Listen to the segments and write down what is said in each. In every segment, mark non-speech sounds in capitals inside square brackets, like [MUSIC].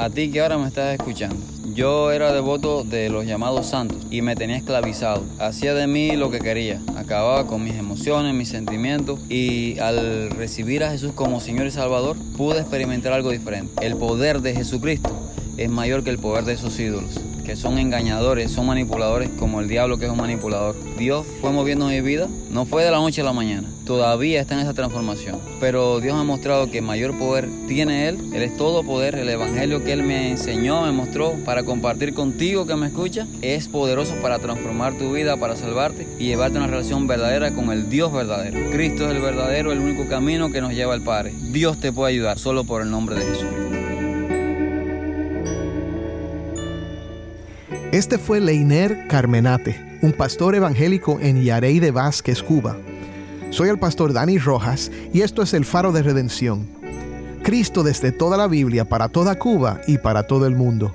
a ti que ahora me estás escuchando. Yo era devoto de los llamados santos y me tenía esclavizado. Hacía de mí lo que quería. Acababa con mis emociones, mis sentimientos y al recibir a Jesús como Señor y Salvador pude experimentar algo diferente. El poder de Jesucristo es mayor que el poder de esos ídolos son engañadores, son manipuladores como el diablo que es un manipulador. Dios fue moviendo mi vida, no fue de la noche a la mañana, todavía está en esa transformación, pero Dios ha mostrado que mayor poder tiene Él, Él es todo poder, el Evangelio que Él me enseñó, me mostró para compartir contigo que me escucha, es poderoso para transformar tu vida, para salvarte y llevarte a una relación verdadera con el Dios verdadero. Cristo es el verdadero, el único camino que nos lleva al Padre. Dios te puede ayudar solo por el nombre de Jesucristo. Este fue Leiner Carmenate, un pastor evangélico en Yarey de Vázquez, Cuba. Soy el pastor Dani Rojas y esto es el Faro de Redención. Cristo desde toda la Biblia para toda Cuba y para todo el mundo.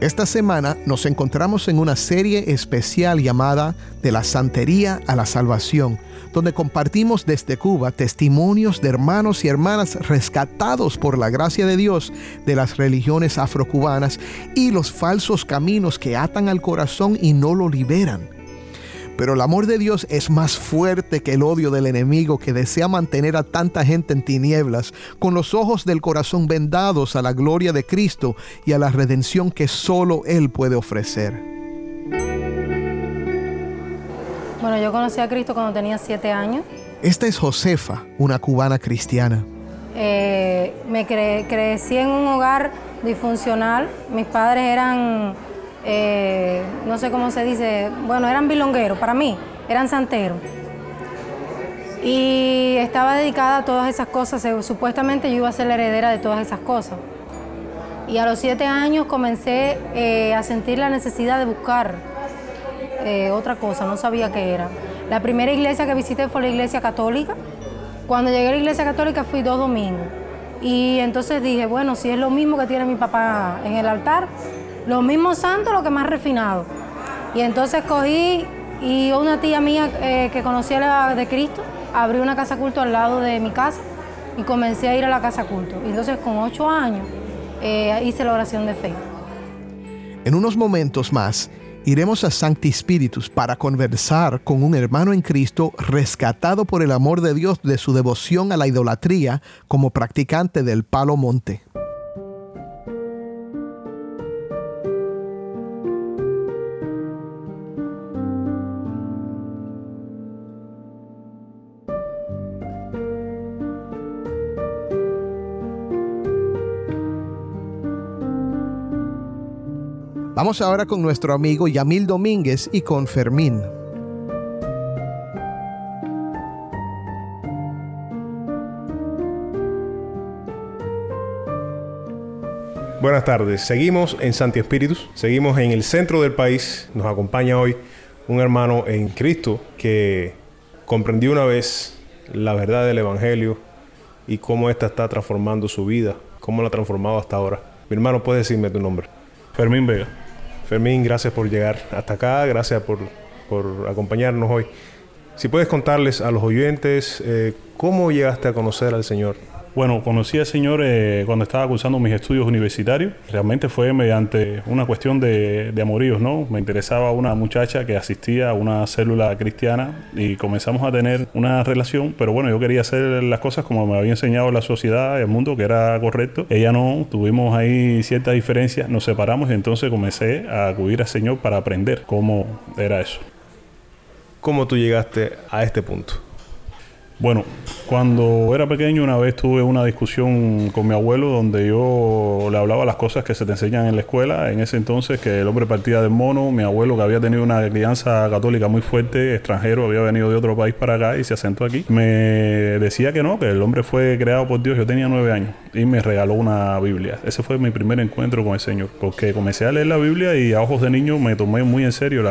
Esta semana nos encontramos en una serie especial llamada De la Santería a la Salvación, donde compartimos desde Cuba testimonios de hermanos y hermanas rescatados por la gracia de Dios de las religiones afrocubanas y los falsos caminos que atan al corazón y no lo liberan. Pero el amor de Dios es más fuerte que el odio del enemigo que desea mantener a tanta gente en tinieblas, con los ojos del corazón vendados a la gloria de Cristo y a la redención que solo Él puede ofrecer. Bueno, yo conocí a Cristo cuando tenía siete años. Esta es Josefa, una cubana cristiana. Eh, me crecí en un hogar disfuncional. Mis padres eran eh, no sé cómo se dice, bueno, eran bilongueros para mí, eran santeros. Y estaba dedicada a todas esas cosas, supuestamente yo iba a ser la heredera de todas esas cosas. Y a los siete años comencé eh, a sentir la necesidad de buscar eh, otra cosa, no sabía qué era. La primera iglesia que visité fue la iglesia católica. Cuando llegué a la iglesia católica fui dos domingos. Y entonces dije, bueno, si es lo mismo que tiene mi papá en el altar, los mismos santos, lo que más refinado. Y entonces cogí y una tía mía eh, que conocía la de Cristo abrió una casa culto al lado de mi casa y comencé a ir a la casa culto. Y entonces con ocho años eh, hice la oración de fe. En unos momentos más iremos a Sancti Spiritus para conversar con un hermano en Cristo rescatado por el amor de Dios de su devoción a la idolatría como practicante del palo monte. Vamos ahora con nuestro amigo Yamil Domínguez y con Fermín. Buenas tardes, seguimos en Santi Espíritus, seguimos en el centro del país, nos acompaña hoy un hermano en Cristo que comprendió una vez la verdad del Evangelio y cómo ésta está transformando su vida, cómo la ha transformado hasta ahora. Mi hermano, ¿puedes decirme tu nombre? Fermín Vega. Fermín, gracias por llegar hasta acá, gracias por, acompañarnos hoy. Si puedes contarles a los oyentes eh, cómo llegaste a conocer al Señor. Bueno, conocí al Señor eh, cuando estaba cursando mis estudios universitarios. Realmente fue mediante una cuestión de, de, amoríos, ¿no? Me interesaba una muchacha que asistía a una célula cristiana y comenzamos a tener una relación, pero bueno, yo quería hacer las cosas como me había enseñado la sociedad y el mundo, que era correcto. Ella no, tuvimos ahí ciertas diferencias, nos separamos y entonces comencé a acudir al Señor para aprender cómo era eso. ¿Cómo tú llegaste a este punto? Bueno, cuando era pequeño una vez tuve una discusión con mi abuelo donde yo le hablaba las cosas que se te enseñan en la escuela. En ese entonces que el hombre partía del mono, mi abuelo que había tenido una crianza católica muy fuerte, extranjero, había venido de otro país para acá y se asentó aquí, me decía que no, que el hombre fue creado por Dios. Yo tenía nueve años y me regaló una Biblia. Ese fue mi primer encuentro con el Señor, porque comencé a leer la Biblia y a ojos de niño me tomé muy en serio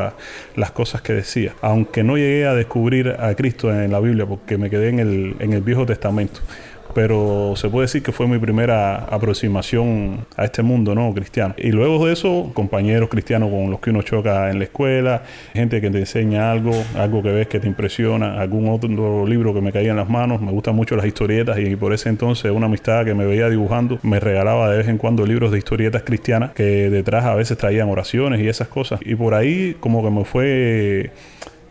las cosas que decía. Aunque no llegué a descubrir a Cristo en la Biblia porque me quedé en el, en el Viejo Testamento. Pero se puede decir que fue mi primera aproximación a este mundo no cristiano. Y luego de eso, compañeros cristianos con los que uno choca en la escuela, gente que te enseña algo, algo que ves que te impresiona, algún otro libro que me caía en las manos, me gustan mucho las historietas y por ese entonces una amistad que me veía dibujando me regalaba de vez en cuando libros de historietas cristianas que detrás a veces traían oraciones y esas cosas. Y por ahí como que me fue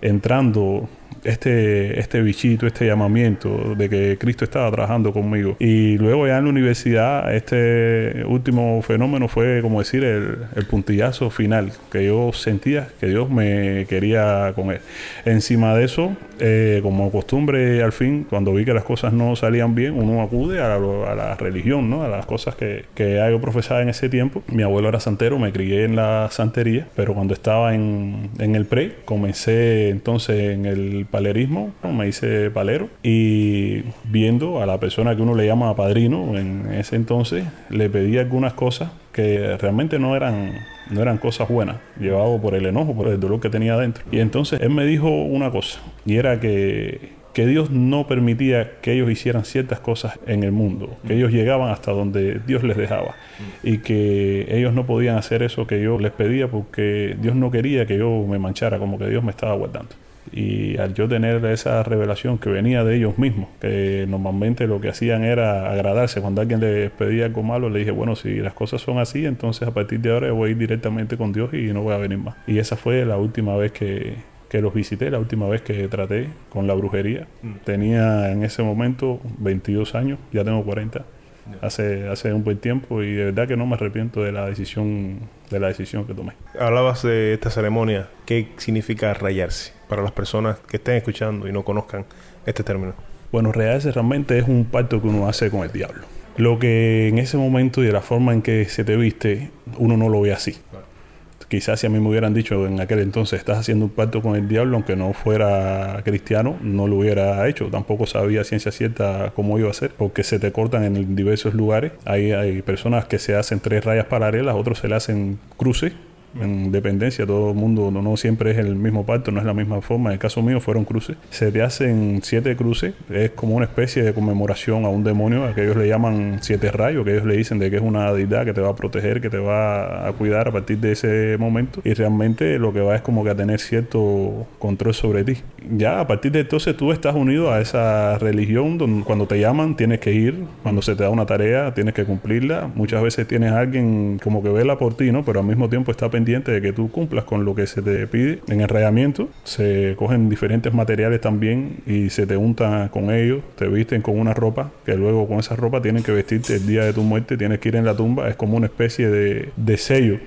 entrando este, este bichito, este llamamiento de que Cristo estaba trabajando conmigo. Y luego ya en la universidad, este último fenómeno fue como decir el, el puntillazo final, que yo sentía que Dios me quería con él. Encima de eso, eh, como costumbre al fin, cuando vi que las cosas no salían bien, uno acude a la, religión, ¿no? a las cosas que, que yo profesaba en ese tiempo. Mi abuelo era santero, me crié en la santería, pero cuando estaba en, en el pre, comencé entonces en el palerismo, me hice palero y viendo a la persona que uno le llama padrino en ese entonces, le pedí algunas cosas que realmente no eran, no eran cosas buenas, llevado por el enojo, por el dolor que tenía dentro. Y entonces él me dijo una cosa, y era que, que Dios no permitía que ellos hicieran ciertas cosas en el mundo, que ellos llegaban hasta donde Dios les dejaba, y que ellos no podían hacer eso que yo les pedía porque Dios no quería que yo me manchara, como que Dios me estaba guardando. Y al yo tener esa revelación que venía de ellos mismos, que normalmente lo que hacían era agradarse, cuando alguien les pedía algo malo, le dije, bueno, si las cosas son así, entonces a partir de ahora voy a ir directamente con Dios y no voy a venir más. Y esa fue la última vez que, que los visité, la última vez que traté con la brujería. Mm. Tenía en ese momento 22 años, ya tengo 40 hace, hace un buen tiempo y de verdad que no me arrepiento de la decisión, de la decisión que tomé. Hablabas de esta ceremonia, ¿qué significa rayarse para las personas que estén escuchando y no conozcan este término? Bueno, rayarse realmente es un pacto que uno hace con el diablo. Lo que en ese momento y de la forma en que se te viste, uno no lo ve así quizás si a mí me hubieran dicho en aquel entonces estás haciendo un pacto con el diablo, aunque no fuera cristiano, no lo hubiera hecho. Tampoco sabía ciencia cierta cómo iba a ser, porque se te cortan en diversos lugares. Hay, hay personas que se hacen tres rayas paralelas, otros se le hacen cruces en dependencia, todo el mundo no, siempre es el mismo pacto, no es la misma forma. En el caso mío fueron cruces. Se te hacen siete cruces, es como una especie de conmemoración a un demonio, a que ellos le llaman siete rayos, que ellos le dicen de que es una deidad que te va a proteger, que te va a cuidar a partir de ese momento. Y realmente lo que va es como que a tener cierto control sobre ti. Ya a partir de entonces tú estás unido a esa religión donde cuando te llaman tienes que ir, cuando se te da una tarea tienes que cumplirla. Muchas veces tienes a alguien como que vela por ti, ¿no? Pero al mismo tiempo está pendiente de que tú cumplas con lo que se te pide. En el rayamiento se cogen diferentes materiales también y se te untan con ellos, te visten con una ropa que luego con esa ropa tienen que vestirte el día de tu muerte, tienes que ir en la tumba, es como una especie de, de sello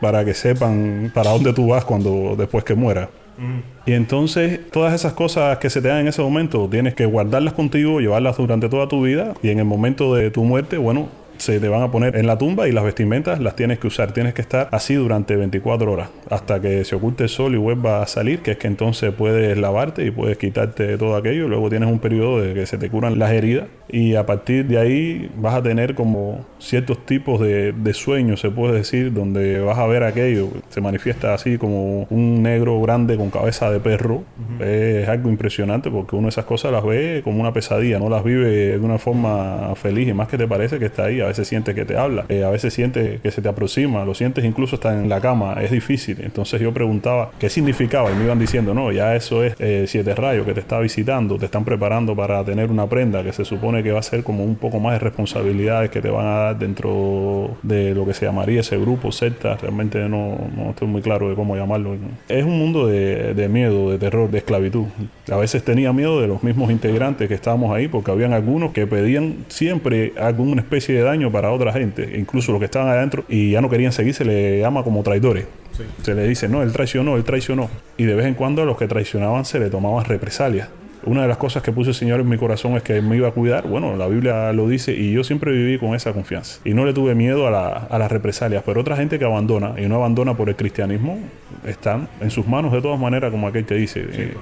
para que sepan para dónde tú vas cuando después que mueras. Mm. Y entonces todas esas cosas que se te dan en ese momento, tienes que guardarlas contigo, llevarlas durante toda tu vida y en el momento de tu muerte, bueno, se te van a poner en la tumba y las vestimentas las tienes que usar. Tienes que estar así durante 24 horas hasta que se oculte el sol y vuelva a salir, que es que entonces puedes lavarte y puedes quitarte todo aquello. Luego tienes un periodo de que se te curan las heridas y a partir de ahí vas a tener como ciertos tipos de, sueños, se puede decir, donde vas a ver aquello. Se manifiesta así como un negro grande con cabeza de perro. Es algo impresionante porque uno de esas cosas las ve como una pesadilla, no las vive de una forma feliz y más que te parece que está ahí. A veces sientes que te habla, eh, a veces sientes que se te aproxima, lo sientes incluso está en la cama, es difícil. Entonces yo preguntaba qué significaba y me iban diciendo, no, ya eso es eh, siete rayos que te está visitando, te están preparando para tener una prenda que se supone que va a ser como un poco más de responsabilidades que te van a dar dentro de lo que se llamaría ese grupo, secta. Realmente no, no estoy muy claro de cómo llamarlo. Es un mundo de, de, miedo, de terror, de esclavitud. A veces tenía miedo de los mismos integrantes que estábamos ahí, porque habían algunos que pedían siempre alguna especie de daño para otra gente, incluso los que estaban adentro y ya no querían seguir, se le llama como traidores. Se le dice, no, él traicionó, él traicionó. Y de vez en cuando a los que traicionaban se le tomaban represalias una de las cosas que puse el Señor en mi corazón es que me iba a cuidar. Bueno, la Biblia lo dice y yo siempre viví con esa confianza. Y no le tuve miedo a, las represalias. Pero otra gente que abandona y no abandona por el cristianismo, están en sus manos de todas maneras, como aquel que dice. Eh,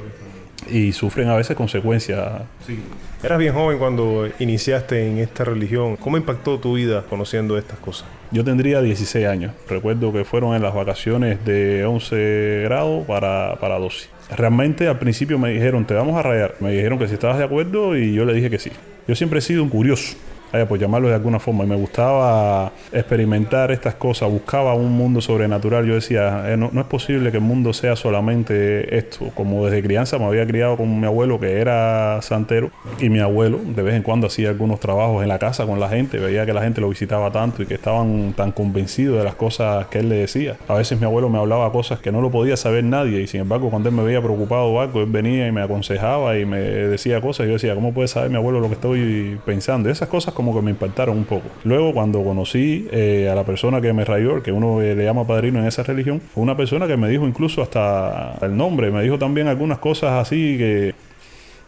y sufren a veces consecuencias. Sí. Eras bien joven cuando iniciaste en esta religión. ¿Cómo impactó tu vida conociendo estas cosas? Yo tendría 16 años. Recuerdo que fueron en las vacaciones de 11 grados para, para 12. Realmente al principio me dijeron, te vamos a rayar. Me dijeron que si estabas de acuerdo y yo le dije que sí. Yo siempre he sido un curioso eh, por llamarlo de alguna forma. Y me gustaba experimentar estas cosas, buscaba un mundo sobrenatural. Yo decía, eh, no, es posible que el mundo sea solamente esto. Como desde crianza me había criado con mi abuelo que era santero y mi abuelo de vez en cuando hacía algunos trabajos en la casa con la gente, veía que la gente lo visitaba tanto y que estaban tan convencidos de las cosas que él le decía. A veces mi abuelo me hablaba cosas que no lo podía saber nadie y sin embargo cuando él me veía preocupado o algo, él venía y me aconsejaba y me decía cosas y yo decía, ¿cómo puede saber mi abuelo lo que estoy pensando? Y esas cosas como que me impactaron un poco. Luego, cuando conocí eh, a la persona que me rayó, que uno eh, le llama padrino en esa religión, fue una persona que me dijo incluso hasta el nombre, me dijo también algunas cosas así que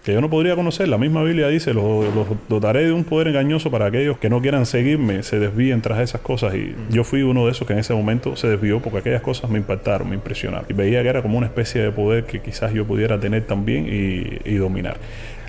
que yo no podría conocer. La misma Biblia dice, los, dotaré de un poder engañoso para aquellos que no quieran seguirme, se desvíen tras esas cosas. Y yo fui uno de esos que en ese momento se desvió porque aquellas cosas me impactaron, me impresionaron. Y veía que era como una especie de poder que quizás yo pudiera tener también y dominar.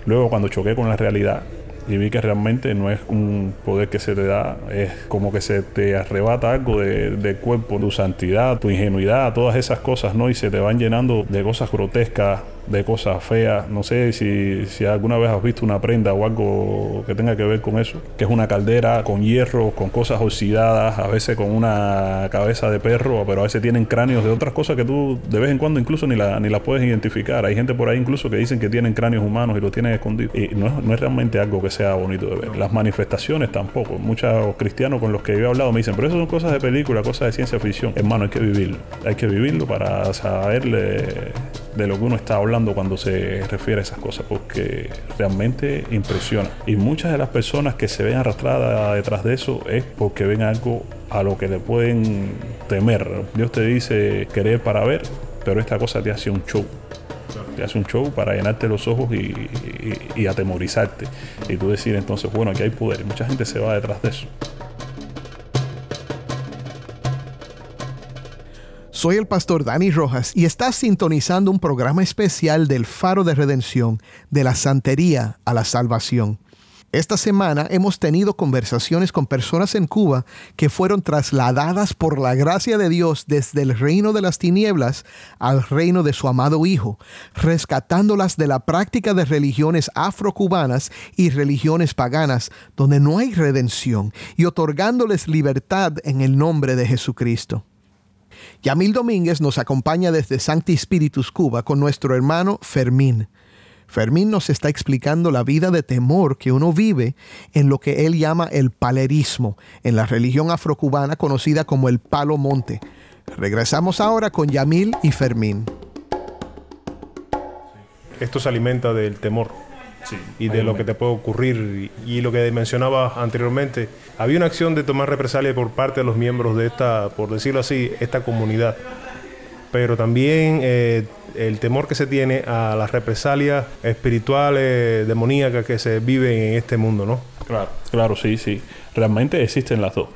Luego cuando choqué con la realidad, y vi que realmente no es un poder que se te da, es como que se te arrebata algo de, cuerpo, tu santidad, tu ingenuidad, todas esas cosas, ¿no? Y se te van llenando de cosas grotescas, de cosas feas. No sé si, si alguna vez has visto una prenda o algo que tenga que ver con eso, que es una caldera con hierro, con cosas oxidadas, a veces con una cabeza de perro, pero a veces tienen cráneos de otras cosas que tú de vez en cuando incluso ni la, ni la puedes identificar. Hay gente por ahí incluso que dicen que tienen cráneos humanos y lo tienen escondidos. Y no, no es realmente algo que sea bonito de ver. Las manifestaciones tampoco. Muchos cristianos con los que yo he hablado me dicen, pero eso son cosas de película, cosas de ciencia ficción. Hermano, hay que vivirlo. Hay que vivirlo para saberle de lo que uno está hablando cuando se refiere a esas cosas, porque realmente impresiona. Y muchas de las personas que se ven arrastradas detrás de eso es porque ven algo a lo que le pueden temer. Dios te dice querer para ver, pero esta cosa te hace un show. Te hace un show para llenarte los ojos y, atemorizarte. Y tú decir entonces, bueno, aquí hay poder. mucha gente se va detrás de eso. Soy el pastor Dani Rojas y estás sintonizando un programa especial del Faro de Redención, de la Santería a la Salvación. Esta semana hemos tenido conversaciones con personas en Cuba que fueron trasladadas por la gracia de Dios desde el reino de las tinieblas al reino de su amado Hijo, rescatándolas de la práctica de religiones afrocubanas y religiones paganas donde no hay redención y otorgándoles libertad en el nombre de Jesucristo. Yamil Domínguez nos acompaña desde Sancti Spiritus Cuba con nuestro hermano Fermín. Fermín nos está explicando la vida de temor que uno vive en lo que él llama el palerismo, en la religión afrocubana conocida como el palo monte. Regresamos ahora con Yamil y Fermín. Esto se alimenta del temor y de lo que te puede ocurrir. Y, lo que mencionaba anteriormente, había una acción de tomar represalia por parte de los miembros de esta, por decirlo así, esta comunidad. Pero también eh, el temor que se tiene a las represalias espirituales, demoníacas que se viven en este mundo, ¿no? Claro, claro, sí, sí. Realmente existen las dos.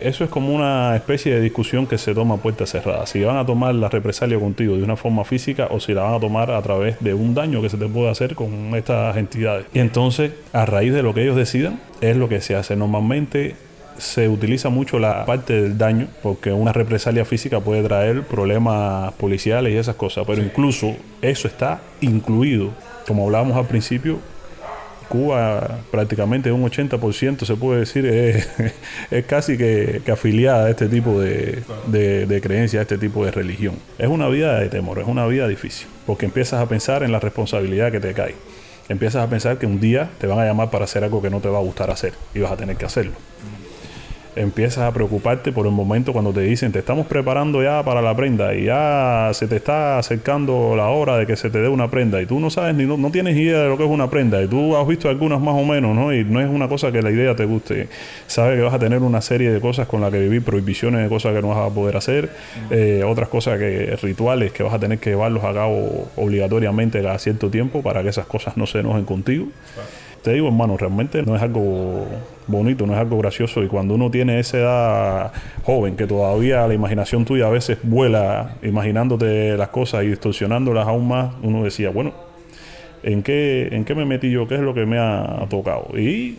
Eso es como una especie de discusión que se toma a puerta cerrada. Si van a tomar la represalia contigo de una forma física o si la van a tomar a través de un daño que se te puede hacer con estas entidades. Y entonces, a raíz de lo que ellos decidan, es lo que se hace. Normalmente se utiliza mucho la parte del daño porque una represalia física puede traer problemas policiales y esas cosas, pero incluso eso está incluido, como hablábamos al principio, Cuba prácticamente un 80% se puede decir [LAUGHS] es, casi que, afiliada a este tipo de, de, creencia, a este tipo de religión. Es una vida de temor, es una vida difícil, porque empiezas a pensar en la responsabilidad que te cae. Empiezas a pensar que un día te van a llamar para hacer algo que no te va a gustar hacer y vas a tener que hacerlo empiezas a preocuparte por el momento cuando te dicen te estamos preparando ya para la prenda y ya se te está acercando la hora de que se te dé una prenda y tú no sabes ni no, no tienes idea de lo que es una prenda y tú has visto algunas más o menos, ¿no? Y no es una cosa que la idea te guste. Sabes que vas a tener una serie de cosas con las que vivir, prohibiciones de cosas que no vas a poder hacer, eh, otras cosas que rituales que vas a tener que llevarlos a cabo obligatoriamente cada cierto tiempo para que esas cosas no se enojen contigo. Te digo, hermano, realmente no es algo bonito, no es algo gracioso. Y cuando uno tiene esa edad joven, que todavía la imaginación tuya a veces vuela imaginándote las cosas y distorsionándolas aún más, uno decía, bueno, ¿en qué, ¿en qué me metí yo? ¿Qué es lo que me ha tocado? Y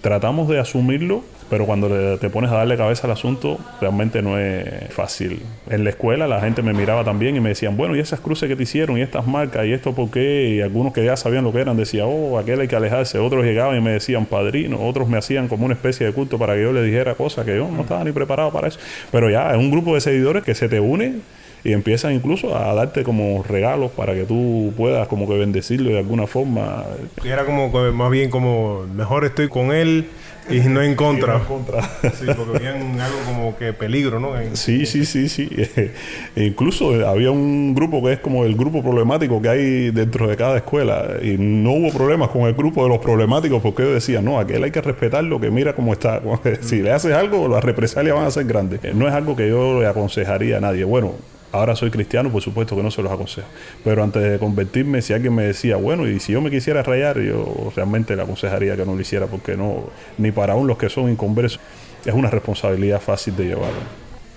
tratamos de asumirlo pero cuando te pones a darle cabeza al asunto, realmente no es fácil. En la escuela la gente me miraba también y me decían, bueno, ¿y esas cruces que te hicieron? ¿Y estas marcas? ¿Y esto por qué? Y algunos que ya sabían lo que eran decían, oh, aquel hay que alejarse. Otros llegaban y me decían, padrino. Otros me hacían como una especie de culto para que yo les dijera cosas que yo no estaba ni preparado para eso. Pero ya, es un grupo de seguidores que se te une y empiezan incluso a darte como regalos para que tú puedas como que bendecirlo de alguna forma. Era como más bien como mejor estoy con él y no en [LAUGHS] contra. [LAUGHS] sí, porque veían algo como que peligro, ¿no? sí, sí, sí, sí. [LAUGHS] incluso había un grupo que es como el grupo problemático que hay dentro de cada escuela. Y no hubo problemas con el grupo de los problemáticos porque ellos decían, no, aquel hay que respetarlo, que mira cómo está. si le haces algo, las represalias van a ser grandes. No es algo que yo le aconsejaría a nadie. Bueno, Ahora soy cristiano, por supuesto que no se los aconsejo. Pero antes de convertirme, si alguien me decía, bueno, y si yo me quisiera rayar, yo realmente le aconsejaría que no lo hiciera, porque no, ni para aún los que son inconversos, es una responsabilidad fácil de llevar.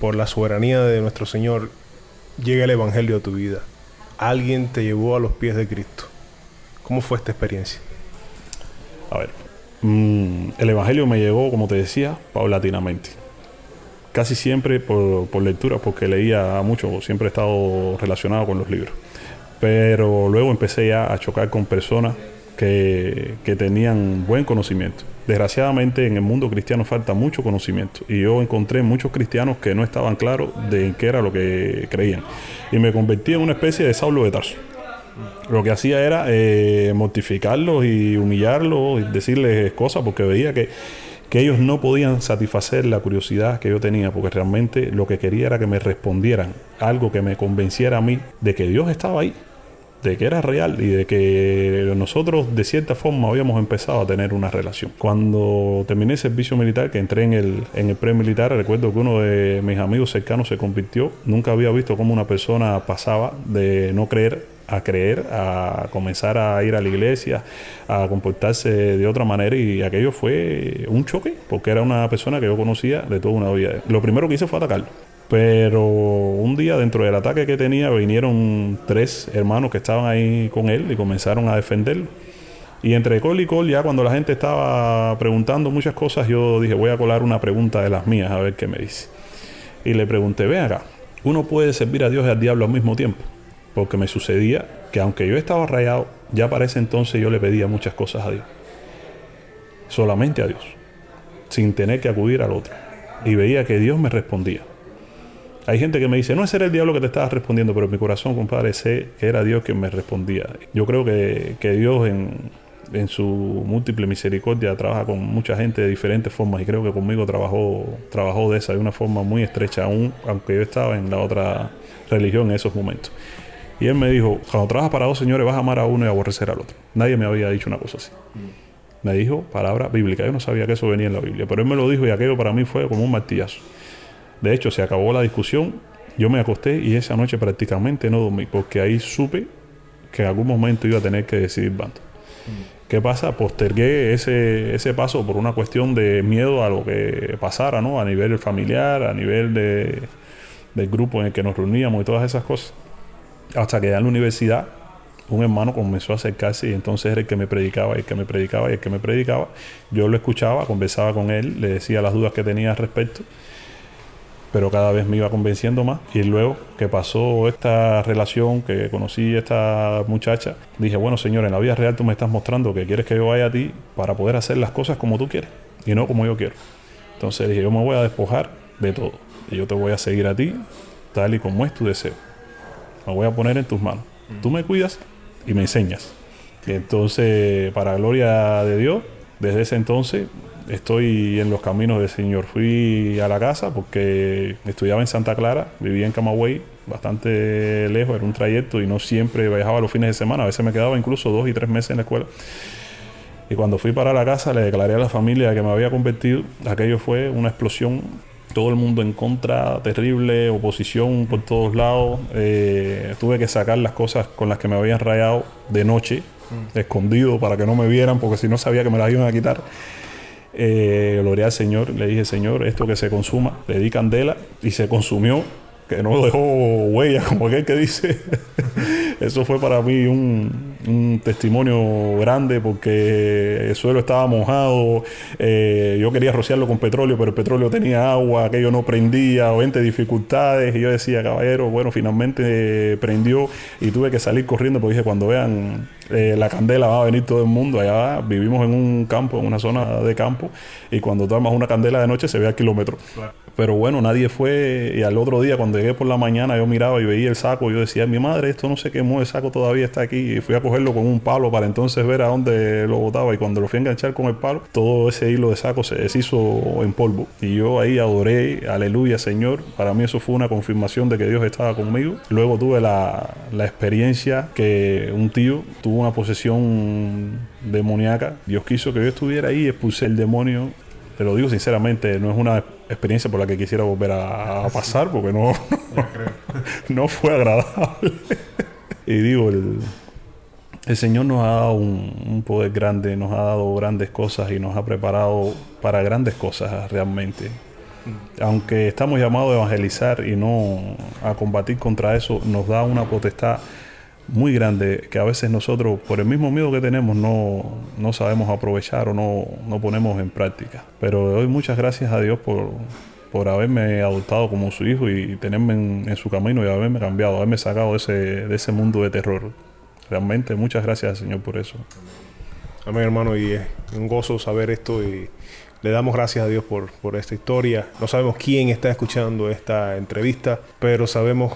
Por la soberanía de nuestro Señor, llega el Evangelio a tu vida. Alguien te llevó a los pies de Cristo. ¿Cómo fue esta experiencia? A ver, mm, el Evangelio me llegó, como te decía, paulatinamente casi siempre por, por lectura, porque leía mucho, siempre he estado relacionado con los libros. Pero luego empecé ya a chocar con personas que, que, tenían buen conocimiento. Desgraciadamente en el mundo cristiano falta mucho conocimiento y yo encontré muchos cristianos que no estaban claros de qué era lo que creían. Y me convertí en una especie de Saulo de Tarso. Lo que hacía era eh, mortificarlos y humillarlos y decirles cosas porque veía que que ellos no podían satisfacer la curiosidad que yo tenía, porque realmente lo que quería era que me respondieran algo que me convenciera a mí de que Dios estaba ahí, de que era real y de que nosotros de cierta forma habíamos empezado a tener una relación. Cuando terminé el servicio militar, que entré en el, en el pre-militar, recuerdo que uno de mis amigos cercanos se convirtió, nunca había visto cómo una persona pasaba de no creer a creer, a comenzar a ir a la iglesia, a comportarse de otra manera y aquello fue un choque porque era una persona que yo conocía de toda una vida. Lo primero que hice fue atacarlo. Pero un día dentro del ataque que tenía vinieron tres hermanos que estaban ahí con él y comenzaron a defenderlo. Y entre col y col, ya cuando la gente estaba preguntando muchas cosas, yo dije, voy a colar una pregunta de las mías a ver qué me dice. Y le pregunté, ven acá, ¿uno puede servir a Dios y al diablo al mismo tiempo? Porque me sucedía que aunque yo estaba rayado, ya para ese entonces yo le pedía muchas cosas a Dios. Solamente a Dios, sin tener que acudir al otro. Y veía que Dios me respondía. Hay gente que me dice, no, ese era el diablo que te estaba respondiendo, pero en mi corazón, compadre, sé que era Dios quien me respondía. Yo creo que, Dios en, en, su múltiple misericordia trabaja con mucha gente de diferentes formas y creo que conmigo trabajó, trabajó de esa, de una forma muy estrecha, aún aunque yo estaba en la otra religión en esos momentos. Y él me dijo, cuando trabajas para dos señores vas a amar a uno y aborrecer al otro. Nadie me había dicho una cosa así. Me dijo palabra bíblica. Yo no sabía que eso venía en la Biblia, pero él me lo dijo y aquello para mí fue como un martillazo. De hecho, se acabó la discusión, yo me acosté y esa noche prácticamente no dormí, porque ahí supe que en algún momento iba a tener que decidir bando. ¿Qué pasa? Postergué ese, ese paso por una cuestión de miedo a lo que pasara, ¿no? A nivel familiar, a nivel de, del grupo en el que nos reuníamos y todas esas cosas. Hasta que en la universidad un hermano comenzó a acercarse y entonces era el que me predicaba y el que me predicaba y el que me predicaba. Yo lo escuchaba, conversaba con él, le decía las dudas que tenía al respecto, pero cada vez me iba convenciendo más. Y luego que pasó esta relación, que conocí a esta muchacha, dije, bueno Señor, en la vida real tú me estás mostrando que quieres que yo vaya a ti para poder hacer las cosas como tú quieres y no como yo quiero. Entonces dije, yo me voy a despojar de todo y yo te voy a seguir a ti tal y como es tu deseo me voy a poner en tus manos. Tú me cuidas y me enseñas. Entonces, para gloria de Dios, desde ese entonces estoy en los caminos del Señor. Fui a la casa porque estudiaba en Santa Clara, vivía en Camagüey, bastante lejos, era un trayecto y no siempre viajaba los fines de semana, a veces me quedaba incluso dos y tres meses en la escuela. Y cuando fui para la casa le declaré a la familia que me había convertido, aquello fue una explosión todo el mundo en contra, terrible, oposición por todos lados. Eh, tuve que sacar las cosas con las que me habían rayado de noche, mm. escondido para que no me vieran, porque si no sabía que me las iban a quitar. Eh, gloria al Señor, le dije, Señor, esto que se consuma, le di candela y se consumió, que no dejó huella, [LAUGHS] como aquel que dice. [LAUGHS] Eso fue para mí un, un testimonio grande porque el suelo estaba mojado, eh, yo quería rociarlo con petróleo, pero el petróleo tenía agua, aquello no prendía, 20 dificultades, y yo decía, caballero, bueno, finalmente prendió y tuve que salir corriendo porque dije, cuando vean eh, la candela va a venir todo el mundo, allá vivimos en un campo, en una zona de campo, y cuando tomas una candela de noche se ve a kilómetros. Pero bueno, nadie fue. Y al otro día, cuando llegué por la mañana, yo miraba y veía el saco. Yo decía, mi madre, esto no se quemó, el saco todavía está aquí. Y fui a cogerlo con un palo para entonces ver a dónde lo botaba. Y cuando lo fui a enganchar con el palo, todo ese hilo de saco se deshizo en polvo. Y yo ahí adoré, aleluya, Señor. Para mí eso fue una confirmación de que Dios estaba conmigo. Luego tuve la, la experiencia que un tío tuvo una posesión demoníaca. Dios quiso que yo estuviera ahí y expulsé el demonio te lo digo sinceramente, no es una experiencia por la que quisiera volver a, pasar porque no, [LAUGHS] no fue agradable. [LAUGHS] y digo, el, el Señor nos ha dado un, poder grande, nos ha dado grandes cosas y nos ha preparado para grandes cosas realmente. Mm. Aunque estamos llamados a evangelizar y no a combatir contra eso, nos da una potestad muy grande que a veces nosotros, por el mismo miedo que tenemos, no, sabemos aprovechar o no, no, ponemos en práctica. Pero doy muchas gracias a Dios por, por haberme adoptado como su hijo y tenerme en, su camino y haberme cambiado, haberme sacado de ese, de ese mundo de terror. Realmente muchas gracias Señor por eso. Amén hermano y es un gozo saber esto y le damos gracias a Dios por, por esta historia. No sabemos quién está escuchando esta entrevista, pero sabemos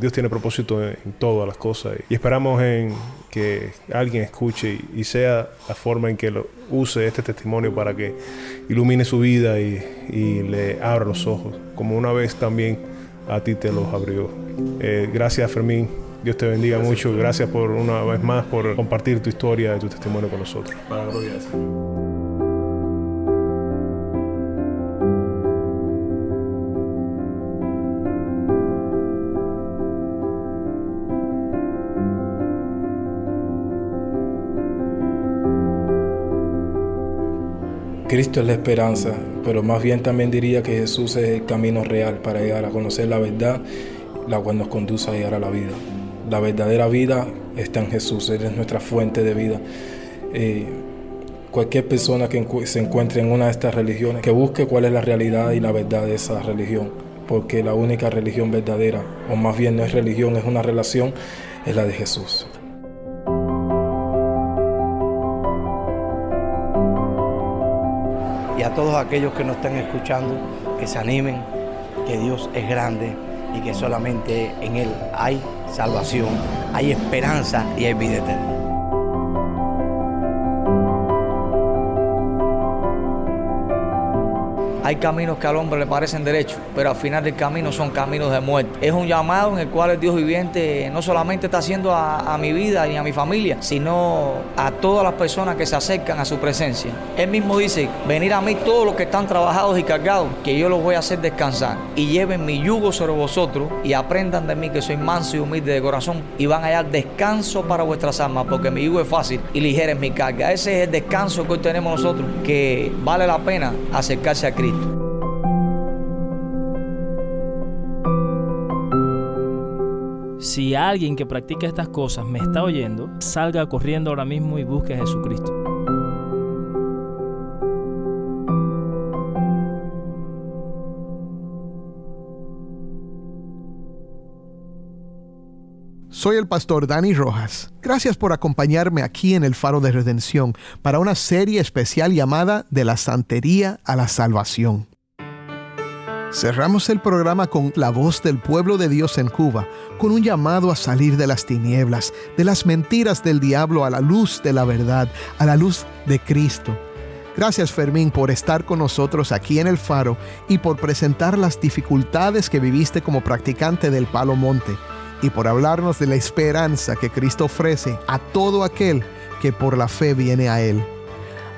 Dios tiene propósito en, todas las cosas. Y esperamos en que alguien escuche y, sea la forma en que lo use este testimonio para que ilumine su vida y, le abra los ojos, como una vez también a ti te los abrió. Eh, gracias Fermín, Dios te bendiga mucho, gracias por una vez más por compartir tu historia y tu testimonio con nosotros. Cristo es la esperanza, pero más bien también diría que Jesús es el camino real para llegar a conocer la verdad, la cual nos conduce a llegar a la vida. La verdadera vida está en Jesús, Él es nuestra fuente de vida. Eh, cualquier persona que se encuentre en una de estas religiones, que busque cuál es la realidad y la verdad de esa religión, porque la única religión verdadera, o más bien no es religión, es una relación, es la de Jesús. Todos aquellos que nos están escuchando, que se animen, que Dios es grande y que solamente en Él hay salvación, hay esperanza y hay vida eterna. Hay caminos que al hombre le parecen derechos, pero al final del camino son caminos de muerte. Es un llamado en el cual el Dios viviente no solamente está haciendo a, mi vida ni a mi familia, sino a todas las personas que se acercan a su presencia. Él mismo dice, venir a mí todos los que están trabajados y cargados, que yo los voy a hacer descansar. Y lleven mi yugo sobre vosotros y aprendan de mí que soy manso y humilde de corazón y van a hallar descanso para vuestras almas, porque mi yugo es fácil y ligera es mi carga. Ese es el descanso que hoy tenemos nosotros, que vale la pena acercarse a Cristo. Si alguien que practica estas cosas me está oyendo, salga corriendo ahora mismo y busque a Jesucristo. Soy el pastor Dani Rojas. Gracias por acompañarme aquí en el Faro de Redención para una serie especial llamada De la Santería a la Salvación. Cerramos el programa con la voz del pueblo de Dios en Cuba, con un llamado a salir de las tinieblas, de las mentiras del diablo a la luz de la verdad, a la luz de Cristo. Gracias Fermín por estar con nosotros aquí en el faro y por presentar las dificultades que viviste como practicante del Palo Monte y por hablarnos de la esperanza que Cristo ofrece a todo aquel que por la fe viene a Él.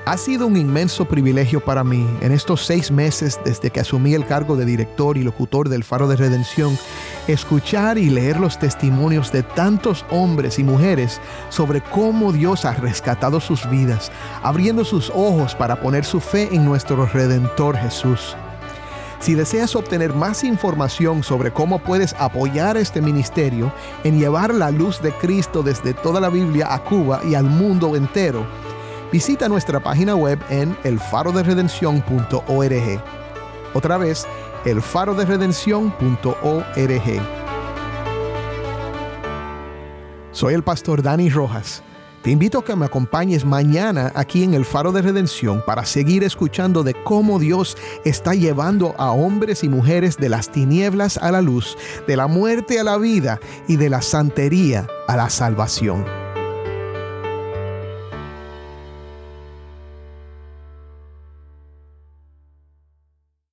Ha sido un inmenso privilegio para mí en estos seis meses desde que asumí el cargo de director y locutor del Faro de Redención, escuchar y leer los testimonios de tantos hombres y mujeres sobre cómo Dios ha rescatado sus vidas, abriendo sus ojos para poner su fe en nuestro Redentor Jesús. Si deseas obtener más información sobre cómo puedes apoyar este ministerio en llevar la luz de Cristo desde toda la Biblia a Cuba y al mundo entero, visita nuestra página web en elfaroderedención.org. Otra vez, elfaroderedención.org. Soy el pastor Dani Rojas. Te invito a que me acompañes mañana aquí en el Faro de Redención para seguir escuchando de cómo Dios está llevando a hombres y mujeres de las tinieblas a la luz, de la muerte a la vida y de la santería a la salvación.